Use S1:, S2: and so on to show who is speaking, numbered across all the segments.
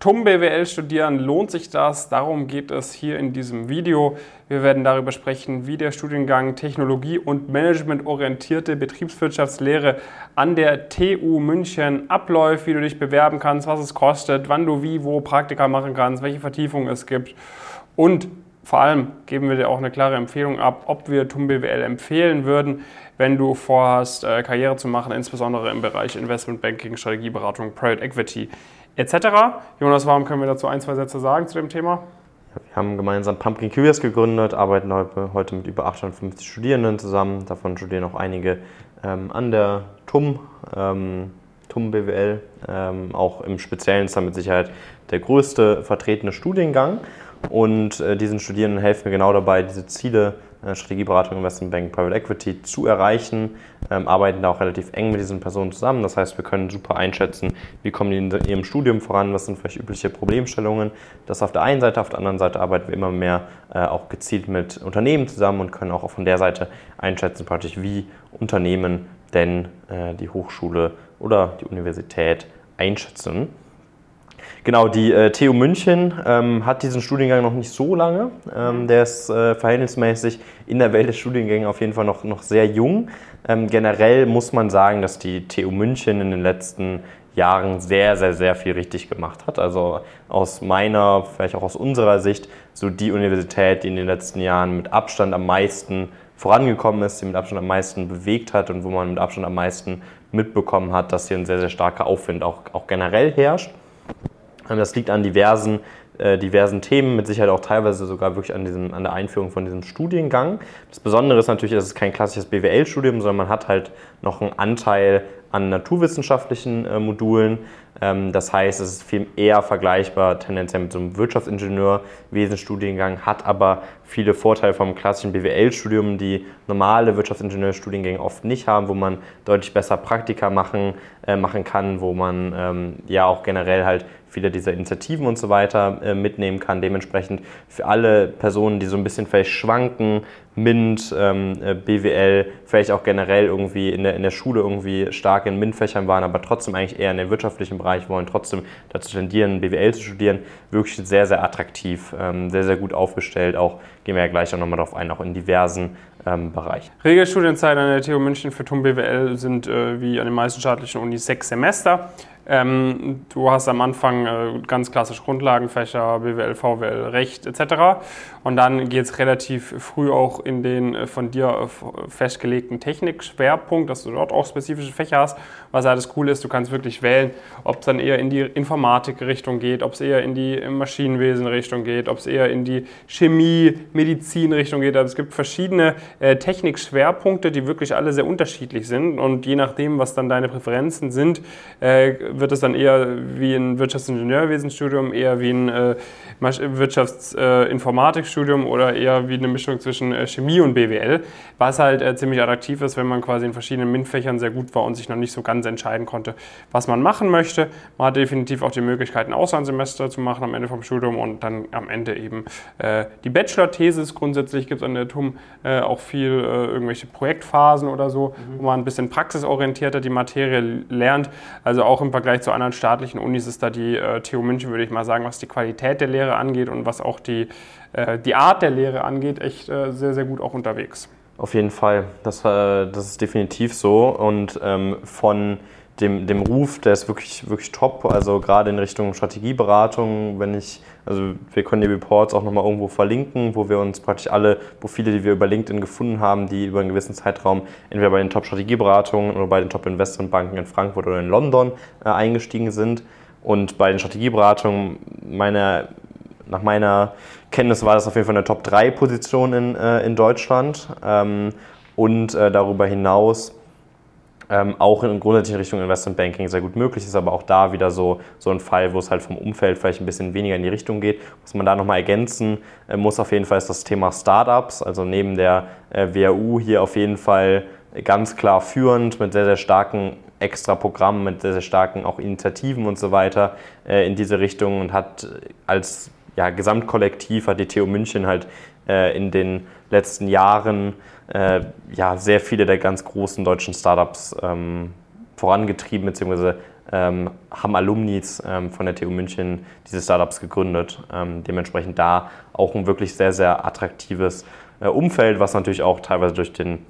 S1: TUM BWL studieren, lohnt sich das? Darum geht es hier in diesem Video. Wir werden darüber sprechen, wie der Studiengang Technologie- und Managementorientierte Betriebswirtschaftslehre an der TU München abläuft, wie du dich bewerben kannst, was es kostet, wann du wie, wo Praktika machen kannst, welche Vertiefungen es gibt. Und vor allem geben wir dir auch eine klare Empfehlung ab, ob wir TUM BWL empfehlen würden, wenn du vorhast, äh, Karriere zu machen, insbesondere im Bereich Investmentbanking, Strategieberatung, Private Equity etc. Jonas, warum können wir dazu ein, zwei Sätze sagen zu dem Thema?
S2: Wir haben gemeinsam Pumpkin Curious gegründet, arbeiten heute mit über 850 Studierenden zusammen. Davon studieren auch einige ähm, an der TUM, ähm, TUM BWL. Ähm, auch im Speziellen ist damit Sicherheit der größte vertretene Studiengang. Und äh, diesen Studierenden helfen wir genau dabei, diese Ziele äh, Strategieberatung, Investmentbank, Private Equity zu erreichen, ähm, arbeiten da auch relativ eng mit diesen Personen zusammen. Das heißt, wir können super einschätzen, wie kommen die in ihrem Studium voran, was sind vielleicht übliche Problemstellungen. Das auf der einen Seite, auf der anderen Seite arbeiten wir immer mehr äh, auch gezielt mit Unternehmen zusammen und können auch von der Seite einschätzen, praktisch wie Unternehmen denn äh, die Hochschule oder die Universität einschätzen. Genau, die äh, TU München ähm, hat diesen Studiengang noch nicht so lange. Ähm, der ist äh, verhältnismäßig in der Welt der Studiengänge auf jeden Fall noch, noch sehr jung. Ähm, generell muss man sagen, dass die TU München in den letzten Jahren sehr, sehr, sehr viel richtig gemacht hat. Also aus meiner, vielleicht auch aus unserer Sicht, so die Universität, die in den letzten Jahren mit Abstand am meisten vorangekommen ist, die mit Abstand am meisten bewegt hat und wo man mit Abstand am meisten mitbekommen hat, dass hier ein sehr, sehr starker Aufwind auch, auch generell herrscht. Das liegt an diversen, äh, diversen Themen, mit Sicherheit auch teilweise sogar wirklich an, diesem, an der Einführung von diesem Studiengang. Das Besondere ist natürlich, dass es kein klassisches BWL-Studium, sondern man hat halt noch einen Anteil an naturwissenschaftlichen äh, Modulen. Ähm, das heißt, es ist viel eher vergleichbar tendenziell mit so einem Wirtschaftsingenieurwesen-Studiengang, hat aber viele Vorteile vom klassischen BWL-Studium, die normale Wirtschaftsingenieurstudiengänge oft nicht haben, wo man deutlich besser Praktika machen, äh, machen kann, wo man ähm, ja auch generell halt viele dieser Initiativen und so weiter äh, mitnehmen kann. Dementsprechend für alle Personen, die so ein bisschen vielleicht schwanken, MINT, ähm, äh, BWL, vielleicht auch generell irgendwie in der, in der Schule irgendwie stark in MINT-Fächern waren, aber trotzdem eigentlich eher in den wirtschaftlichen Bereich wollen, trotzdem dazu tendieren, BWL zu studieren, wirklich sehr, sehr attraktiv, ähm, sehr, sehr gut aufgestellt. Auch gehen wir ja gleich auch nochmal darauf ein, auch in diversen ähm, Bereichen.
S1: Regelstudienzeit an der TU München für TUM BWL sind äh, wie an den meisten staatlichen Unis sechs Semester. Ähm, du hast am Anfang äh, ganz klassisch Grundlagenfächer, BWL, VWL, Recht etc. Und dann geht es relativ früh auch in den äh, von dir äh, festgelegten Technikschwerpunkt, dass du dort auch spezifische Fächer hast. Was halt das Coole ist, du kannst wirklich wählen, ob es dann eher in die Informatik-Richtung geht, ob es eher in die Maschinenwesen-Richtung geht, ob es eher in die Chemie, Medizin-Richtung geht. Also es gibt verschiedene äh, Technikschwerpunkte, die wirklich alle sehr unterschiedlich sind. Und je nachdem, was dann deine Präferenzen sind, äh, wird es dann eher wie ein Wirtschaftsingenieurwesenstudium, eher wie ein äh, Wirtschaftsinformatikstudium oder eher wie eine Mischung zwischen äh, Chemie und BWL, was halt äh, ziemlich attraktiv ist, wenn man quasi in verschiedenen MINT-Fächern sehr gut war und sich noch nicht so ganz entscheiden konnte, was man machen möchte. Man hat definitiv auch die Möglichkeit, ein Auslandssemester zu machen am Ende vom Studium und dann am Ende eben äh, die Bachelor-Thesis. Grundsätzlich gibt es an der TUM auch viel irgendwelche Projektphasen oder so, mhm. wo man ein bisschen praxisorientierter die Materie lernt. Also auch im Vergleich Vergleich zu anderen staatlichen Unis ist da die äh, TU München, würde ich mal sagen, was die Qualität der Lehre angeht und was auch die, äh, die Art der Lehre angeht, echt äh, sehr, sehr gut auch unterwegs.
S2: Auf jeden Fall, das, äh, das ist definitiv so. Und ähm, von dem, dem Ruf, der ist wirklich, wirklich top. Also gerade in Richtung Strategieberatung, wenn ich, also wir können die Reports auch nochmal irgendwo verlinken, wo wir uns praktisch alle Profile, die wir über LinkedIn gefunden haben, die über einen gewissen Zeitraum entweder bei den Top-Strategieberatungen oder bei den Top-Investmentbanken in Frankfurt oder in London äh, eingestiegen sind. Und bei den Strategieberatungen, meine, nach meiner Kenntnis war das auf jeden Fall eine Top-3-Position in, äh, in Deutschland. Ähm, und äh, darüber hinaus ähm, auch in grundsätzlich Richtung Investmentbanking sehr gut möglich ist, aber auch da wieder so, so ein Fall, wo es halt vom Umfeld vielleicht ein bisschen weniger in die Richtung geht. Was man da nochmal ergänzen äh, muss auf jeden Fall ist das Thema Startups, also neben der äh, WHU hier auf jeden Fall ganz klar führend mit sehr, sehr starken extra Programmen, mit sehr, sehr starken auch Initiativen und so weiter äh, in diese Richtung und hat als ja, Gesamtkollektiv hat die TU München halt äh, in den letzten Jahren äh, ja, sehr viele der ganz großen deutschen Startups ähm, vorangetrieben bzw. ähm, haben Alumnis ähm, von der TU München diese Startups gegründet. Ähm, dementsprechend da auch ein wirklich sehr, sehr attraktives äh, Umfeld, was natürlich auch teilweise durch den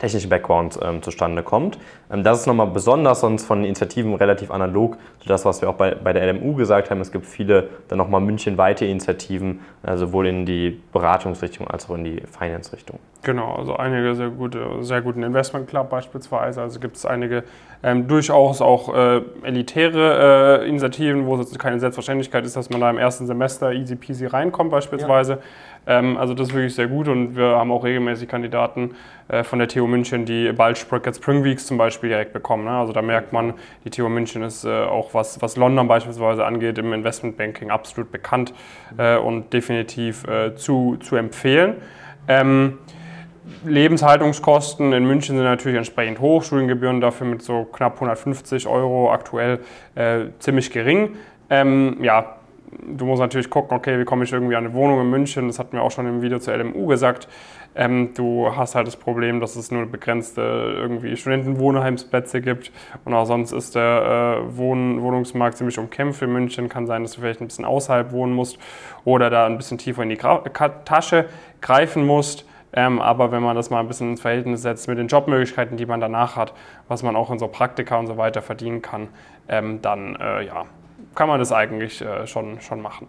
S2: technischen Background ähm, zustande kommt. Ähm, das ist nochmal besonders sonst von Initiativen relativ analog zu das, was wir auch bei, bei der LMU gesagt haben. Es gibt viele dann nochmal münchenweite Initiativen, äh, sowohl in die Beratungsrichtung als auch in die Finance-Richtung.
S1: Genau, also einige sehr gute, sehr guten Investment Club beispielsweise. Also gibt es einige ähm, durchaus auch äh, elitäre äh, Initiativen, wo es keine Selbstverständlichkeit ist, dass man da im ersten Semester easy peasy reinkommt beispielsweise. Ähm, also das ist wirklich sehr gut und wir haben auch regelmäßig Kandidaten äh, von der TU München, die bald Spring Weeks zum Beispiel direkt bekommen. Ne? Also da merkt man, die TU München ist äh, auch was, was London beispielsweise angeht, im Investmentbanking absolut bekannt äh, und definitiv zu, zu empfehlen. Ähm, Lebenshaltungskosten in München sind natürlich entsprechend hoch, Studiengebühren dafür mit so knapp 150 Euro aktuell äh, ziemlich gering. Ähm, ja, du musst natürlich gucken, okay, wie komme ich irgendwie an eine Wohnung in München? Das hatten wir auch schon im Video zur LMU gesagt. Ähm, du hast halt das Problem, dass es nur begrenzte irgendwie Studentenwohnheimsplätze gibt und auch sonst ist der äh, Wohn Wohnungsmarkt ziemlich umkämpft in München. Kann sein, dass du vielleicht ein bisschen außerhalb wohnen musst oder da ein bisschen tiefer in die Gra Tasche greifen musst. Ähm, aber wenn man das mal ein bisschen ins Verhältnis setzt mit den Jobmöglichkeiten, die man danach hat, was man auch in so Praktika und so weiter verdienen kann, ähm, dann äh, ja, kann man das eigentlich äh, schon, schon machen.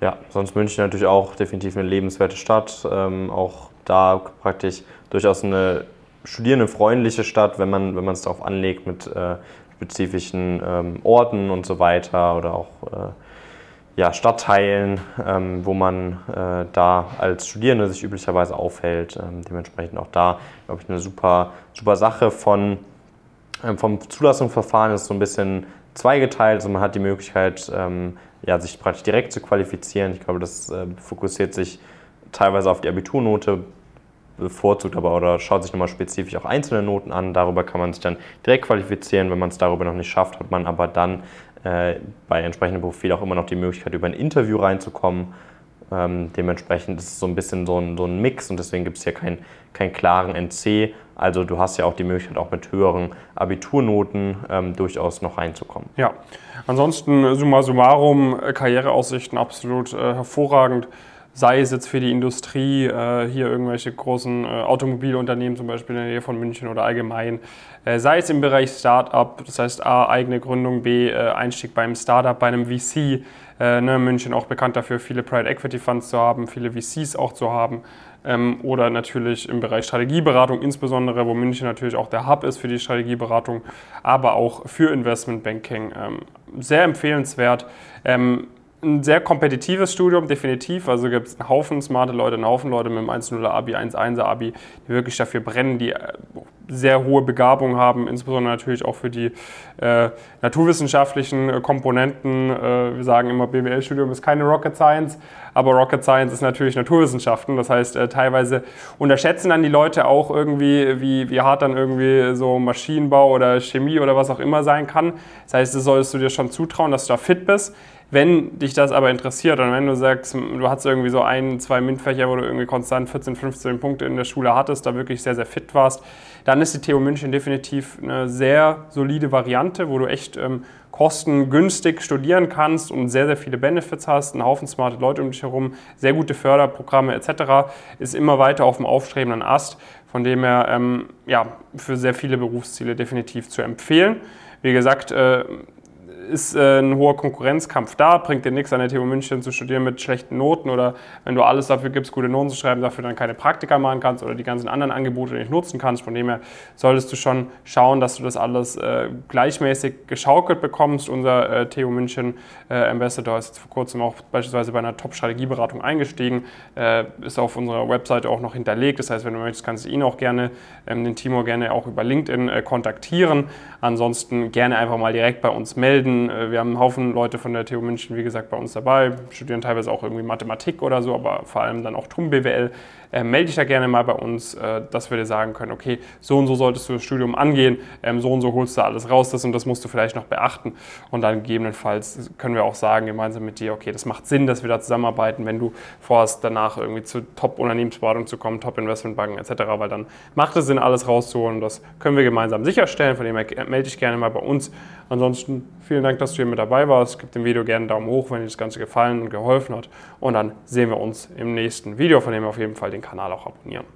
S2: Ja, sonst München natürlich auch definitiv eine lebenswerte Stadt. Ähm, auch da praktisch durchaus eine studierendenfreundliche Stadt, wenn man wenn es darauf anlegt mit äh, spezifischen ähm, Orten und so weiter oder auch äh, ja, Stadtteilen, ähm, wo man äh, da als Studierende sich üblicherweise aufhält. Ähm, dementsprechend auch da, glaube ich, eine super, super Sache von, vom Zulassungsverfahren ist so ein bisschen zweigeteilt. Also man hat die Möglichkeit, ähm, ja, sich praktisch direkt zu qualifizieren. Ich glaube, das äh, fokussiert sich teilweise auf die Abiturnote, bevorzugt aber oder schaut sich nochmal spezifisch auch einzelne Noten an. Darüber kann man sich dann direkt qualifizieren. Wenn man es darüber noch nicht schafft, hat man aber dann äh, bei entsprechendem Profil auch immer noch die Möglichkeit, über ein Interview reinzukommen. Ähm, dementsprechend ist es so ein bisschen so ein, so ein Mix und deswegen gibt es hier keinen kein klaren NC. Also du hast ja auch die Möglichkeit, auch mit höheren Abiturnoten ähm, durchaus noch reinzukommen.
S1: Ja, ansonsten summa summarum, äh, Karriereaussichten absolut äh, hervorragend sei es jetzt für die Industrie, äh, hier irgendwelche großen äh, Automobilunternehmen zum Beispiel in der Nähe von München oder allgemein, äh, sei es im Bereich Startup, das heißt A, eigene Gründung, B, äh, Einstieg beim Startup, bei einem VC, äh, ne, München auch bekannt dafür, viele Private Equity Funds zu haben, viele VCs auch zu haben. Ähm, oder natürlich im Bereich Strategieberatung, insbesondere, wo München natürlich auch der Hub ist für die Strategieberatung, aber auch für Investmentbanking. Ähm, sehr empfehlenswert. Ähm, ein sehr kompetitives Studium, definitiv. Also gibt es einen Haufen smarte Leute, einen Haufen Leute mit einem 1.0er Abi, 1.1er Abi, die wirklich dafür brennen, die äh, sehr hohe Begabung haben, insbesondere natürlich auch für die äh, naturwissenschaftlichen äh, Komponenten. Äh, wir sagen immer, BWL-Studium ist keine Rocket Science, aber Rocket Science ist natürlich Naturwissenschaften. Das heißt, äh, teilweise unterschätzen dann die Leute auch irgendwie, wie, wie hart dann irgendwie so Maschinenbau oder Chemie oder was auch immer sein kann. Das heißt, das solltest du dir schon zutrauen, dass du da fit bist. Wenn dich das aber interessiert und wenn du sagst, du hast irgendwie so ein, zwei MINT-Fächer, wo du irgendwie konstant 14, 15 Punkte in der Schule hattest, da wirklich sehr, sehr fit warst, dann ist die TU München definitiv eine sehr solide Variante, wo du echt ähm, kostengünstig studieren kannst und sehr, sehr viele Benefits hast, einen Haufen smarte Leute um dich herum, sehr gute Förderprogramme etc., ist immer weiter auf dem aufstrebenden Ast, von dem her ähm, ja, für sehr viele Berufsziele definitiv zu empfehlen. Wie gesagt, äh, ist äh, ein hoher Konkurrenzkampf da, bringt dir nichts an der TU München zu studieren mit schlechten Noten oder wenn du alles dafür gibst, gute Noten zu schreiben, dafür dann keine Praktika machen kannst oder die ganzen anderen Angebote nicht nutzen kannst. Von dem her solltest du schon schauen, dass du das alles äh, gleichmäßig geschaukelt bekommst. Unser äh, TU München äh, Ambassador ist vor kurzem auch beispielsweise bei einer Top-Strategieberatung eingestiegen, äh, ist auf unserer Webseite auch noch hinterlegt. Das heißt, wenn du möchtest, kannst du ihn auch gerne, ähm, den Timo gerne auch über LinkedIn kontaktieren. Ansonsten gerne einfach mal direkt bei uns melden Äh, wir haben einen Haufen Leute von der TU München, wie gesagt, bei uns dabei, studieren teilweise auch irgendwie Mathematik oder so, aber vor allem dann auch TUM BWL. Äh, melde dich da gerne mal bei uns, äh, dass wir dir sagen können, okay, so und so solltest du das Studium angehen, ähm, so und so holst du alles raus, das und das musst du vielleicht noch beachten. Und dann gegebenenfalls können wir auch sagen, gemeinsam mit dir, okay, das macht Sinn, dass wir da zusammenarbeiten, wenn du vorhast, danach irgendwie zu Top-Unternehmensberatung zu kommen, Top-Investmentbanken etc., weil dann macht es Sinn, alles rauszuholen. Und das können wir gemeinsam sicherstellen. Von dem her melde dich gerne mal bei uns. Ansonsten vielen Dank, dass du hier mit dabei warst. Gib dem Video gerne einen Daumen hoch, wenn dir das Ganze gefallen und geholfen hat. Und dann sehen wir uns im nächsten Video, von dem auf jeden Fall den Kanal auch abonnieren.